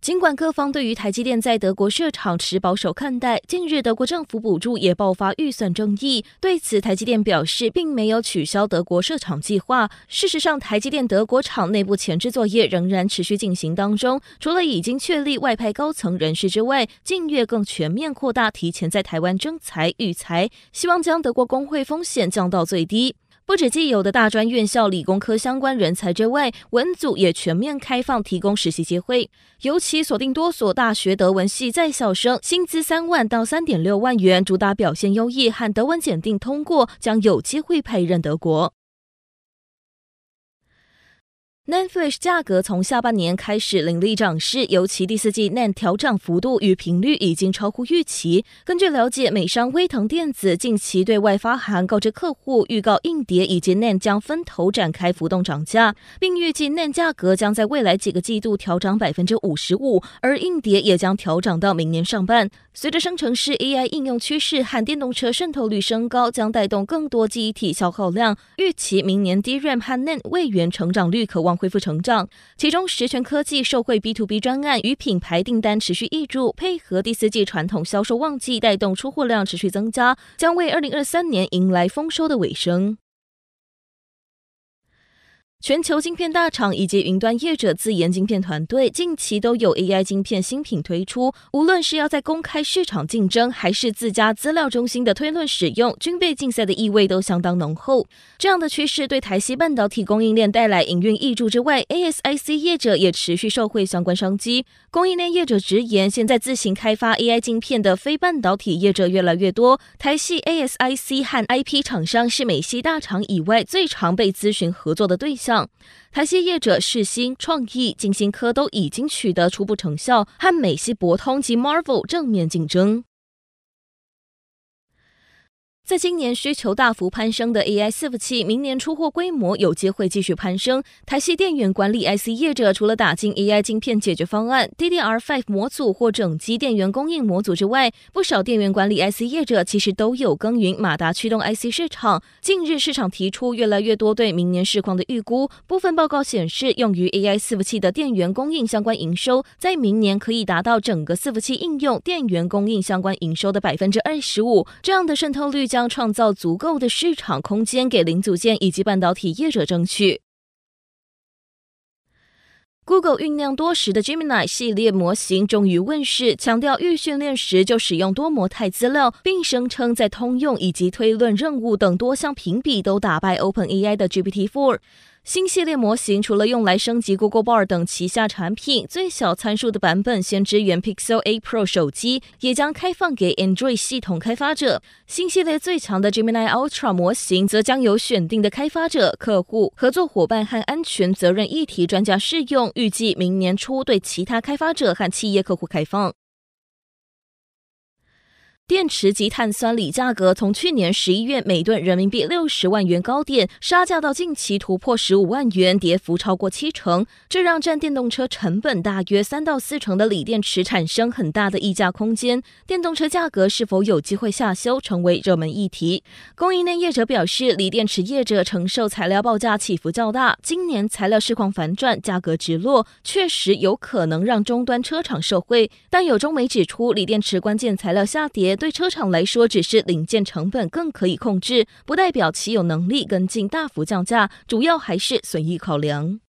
尽管各方对于台积电在德国设厂持保守看待，近日德国政府补助也爆发预算争议。对此，台积电表示并没有取消德国设厂计划。事实上，台积电德国厂内部前置作业仍然持续进行当中。除了已经确立外派高层人士之外，近月更全面扩大提前在台湾征才育才，希望将德国工会风险降到最低。不止既有的大专院校理工科相关人才之外，文组也全面开放提供实习机会，尤其锁定多所大学德文系在校生，薪资三万到三点六万元，主打表现优异和德文检定通过，将有机会派任德国。Nan Flash 价格从下半年开始凌厉涨势，尤其第四季 n a n 调涨幅度与频率已经超乎预期。根据了解，美商威腾电子近期对外发函告知客户，预告硬碟以及 n a n 将分头展开浮动涨价，并预计 n a n 价格将在未来几个季度调涨百分之五十五，而硬碟也将调涨到明年上半。随着生成式 AI 应用趋势和电动车渗透率升高，将带动更多记忆体消耗量，预期明年 DRAM 和 NAND 位元成长率可望恢复成长，其中十全科技受惠 B to B 专案与品牌订单持续挹注，配合第四季传统销售旺季，带动出货量持续增加，将为二零二三年迎来丰收的尾声。全球晶片大厂以及云端业者自研晶片团队近期都有 AI 晶片新品推出，无论是要在公开市场竞争，还是自家资料中心的推论使用，军备竞赛的意味都相当浓厚。这样的趋势对台积半导体供应链带来营运挹注之外，ASIC 业者也持续受惠相关商机。供应链业者直言，现在自行开发 AI 晶片的非半导体业者越来越多，台系 ASIC 和 IP 厂商是美系大厂以外最常被咨询合作的对象。台系业者世新、创意、金星科都已经取得初步成效，和美系博通及 Marvel 正面竞争。在今年需求大幅攀升的 AI 伺服器，明年出货规模有机会继续攀升。台系电源管理 IC 业者除了打进 AI 晶片解决方案 DDR5 模组或整机电源供应模组之外，不少电源管理 IC 业者其实都有耕耘马达驱动 IC 市场。近日市场提出越来越多对明年市况的预估，部分报告显示，用于 AI 伺服器的电源供应相关营收，在明年可以达到整个伺服器应用电源供应相关营收的百分之二十五。这样的渗透率将创造足够的市场空间给零组件以及半导体业者争取。Google 酝酿多时的 Gemini 系列模型终于问世，强调预训练时就使用多模态资料，并声称在通用以及推论任务等多项评比都打败 OpenAI 的 GPT-4。新系列模型除了用来升级 Google Bar 等旗下产品，最小参数的版本先支援 Pixel 8 Pro 手机，也将开放给 Android 系统开发者。新系列最强的 Gemini Ultra 模型，则将由选定的开发者、客户、合作伙伴和安全责任议题专家试用，预计明年初对其他开发者和企业客户开放。电池及碳酸锂价格从去年十一月每吨人民币六十万元高点杀价到近期突破十五万元，跌幅超过七成，这让占电动车成本大约三到四成的锂电池产生很大的溢价空间。电动车价格是否有机会下修，成为热门议题。供应链业者表示，锂电池业者承受材料报价起伏较大，今年材料市况反转，价格直落，确实有可能让终端车厂受惠。但有中媒指出，锂电池关键材料下跌。对车厂来说，只是零件成本更可以控制，不代表其有能力跟进大幅降价，主要还是损益考量。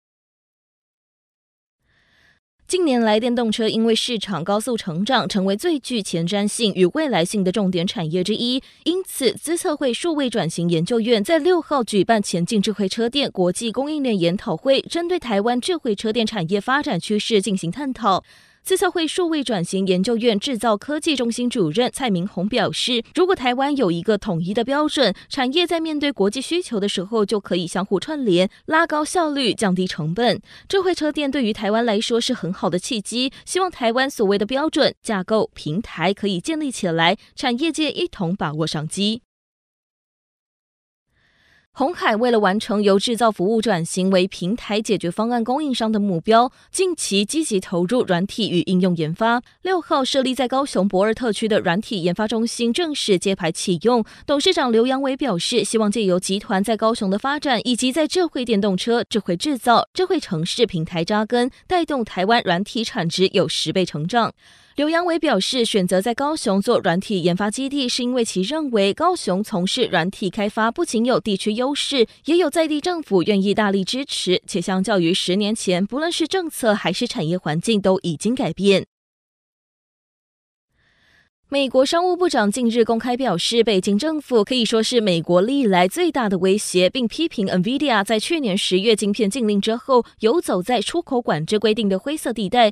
近年来，电动车因为市场高速成长，成为最具前瞻性与未来性的重点产业之一。因此，资策会数位转型研究院在六号举办前进智慧车电国际供应链研讨会，针对台湾智慧车电产业发展趋势进行探讨。资策会数位转型研究院制造科技中心主任蔡明宏表示，如果台湾有一个统一的标准，产业在面对国际需求的时候，就可以相互串联，拉高效率，降低成本。智慧车电对于台湾来说是很好的契机，希望台湾所谓的标准架构平台可以建立起来，产业界一同把握商机。鸿海为了完成由制造服务转型为平台解决方案供应商的目标，近期积极投入软体与应用研发。六号设立在高雄博尔特区的软体研发中心正式揭牌启用。董事长刘扬伟表示，希望借由集团在高雄的发展，以及在智慧电动车、智慧制造、智慧城市平台扎根，带动台湾软体产值有十倍成长。刘扬伟表示，选择在高雄做软体研发基地，是因为其认为高雄从事软体开发不仅有地区优势，也有在地政府愿意大力支持，且相较于十年前，不论是政策还是产业环境都已经改变。美国商务部长近日公开表示，北京政府可以说是美国历来最大的威胁，并批评 NVIDIA 在去年十月晶片禁令之后，游走在出口管制规定的灰色地带。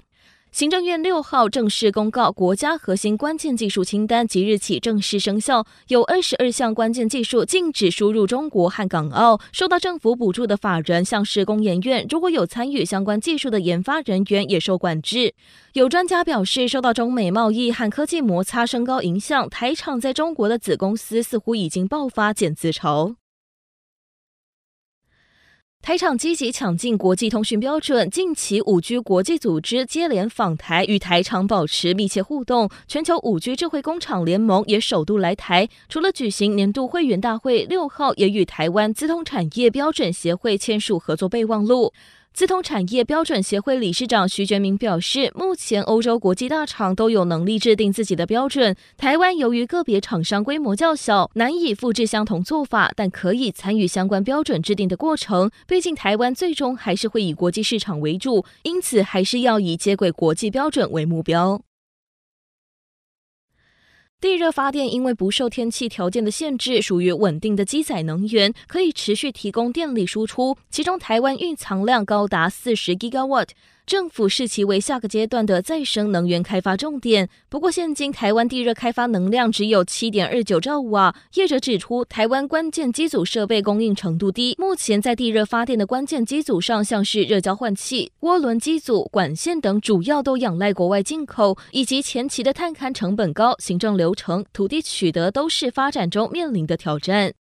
行政院六号正式公告国家核心关键技术清单，即日起正式生效。有二十二项关键技术禁止输入中国和港澳。受到政府补助的法人，像是工研院，如果有参与相关技术的研发人员，也受管制。有专家表示，受到中美贸易和科技摩擦升高影响，台厂在中国的子公司似乎已经爆发减资潮。台厂积极抢进国际通讯标准，近期五 G 国际组织接连访台，与台厂保持密切互动。全球五 G 智慧工厂联盟也首度来台，除了举行年度会员大会，六号也与台湾资通产业标准协会签署合作备忘录。资通产业标准协会理事长徐觉明表示，目前欧洲国际大厂都有能力制定自己的标准，台湾由于个别厂商规模较小，难以复制相同做法，但可以参与相关标准制定的过程。毕竟台湾最终还是会以国际市场为主，因此还是要以接轨国际标准为目标。地热发电因为不受天气条件的限制，属于稳定的机载能源，可以持续提供电力输出。其中，台湾蕴藏量高达四十 Gigawatt。政府视其为下个阶段的再生能源开发重点。不过，现今台湾地热开发能量只有七点二九兆瓦。业者指出，台湾关键机组设备供应程度低，目前在地热发电的关键机组上，像是热交换器、涡轮机组、管线等，主要都仰赖国外进口，以及前期的探勘成本高、行政流程、土地取得都是发展中面临的挑战。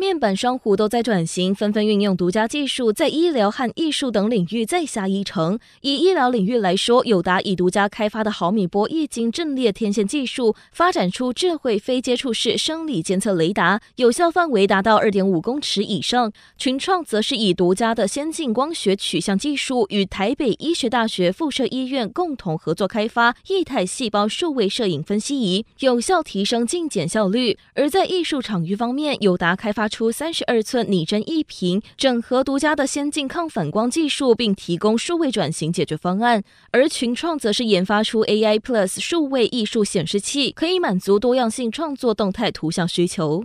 面板双虎都在转型，纷纷运用独家技术，在医疗和艺术等领域再下一城。以医疗领域来说，友达以独家开发的毫米波液晶阵列天线技术，发展出智慧非接触式生理监测雷达，有效范围达到二点五公尺以上。群创则是以独家的先进光学取向技术，与台北医学大学附设医院共同合作开发液态细胞数位摄影分析仪，有效提升镜检效率。而在艺术场域方面，友达开发出三十二寸拟真一屏，整合独家的先进抗反光技术，并提供数位转型解决方案。而群创则是研发出 AI Plus 数位艺术显示器，可以满足多样性创作动态图像需求。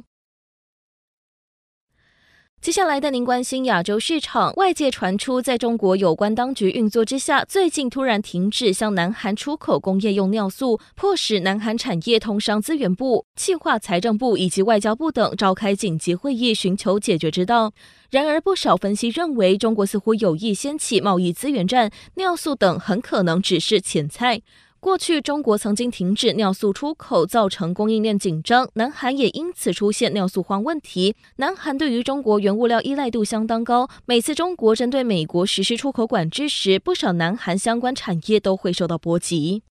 接下来带您关心亚洲市场，外界传出在中国有关当局运作之下，最近突然停止向南韩出口工业用尿素，迫使南韩产业通商资源部、企划财政部以及外交部等召开紧急会议，寻求解决之道。然而，不少分析认为，中国似乎有意掀起贸易资源战，尿素等很可能只是前菜。过去，中国曾经停止尿素出口，造成供应链紧张，南韩也因此出现尿素荒问题。南韩对于中国原物料依赖度相当高，每次中国针对美国实施出口管制时，不少南韩相关产业都会受到波及。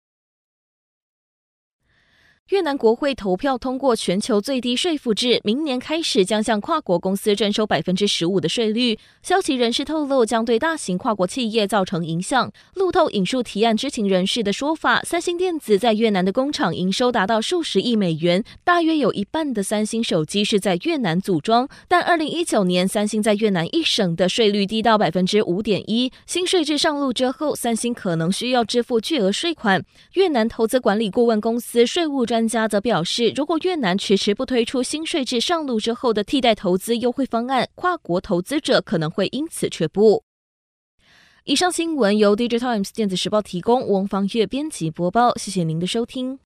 越南国会投票通过全球最低税负制，明年开始将向跨国公司征收百分之十五的税率。消息人士透露，将对大型跨国企业造成影响。路透引述提案知情人士的说法，三星电子在越南的工厂营收达到数十亿美元，大约有一半的三星手机是在越南组装。但二零一九年，三星在越南一省的税率低到百分之五点一。新税制上路之后，三星可能需要支付巨额税款。越南投资管理顾问公司税务专专家则表示，如果越南迟迟不推出新税制上路之后的替代投资优惠方案，跨国投资者可能会因此却步。以上新闻由 Digital Times 电子时报提供，翁方月编辑播报，谢谢您的收听。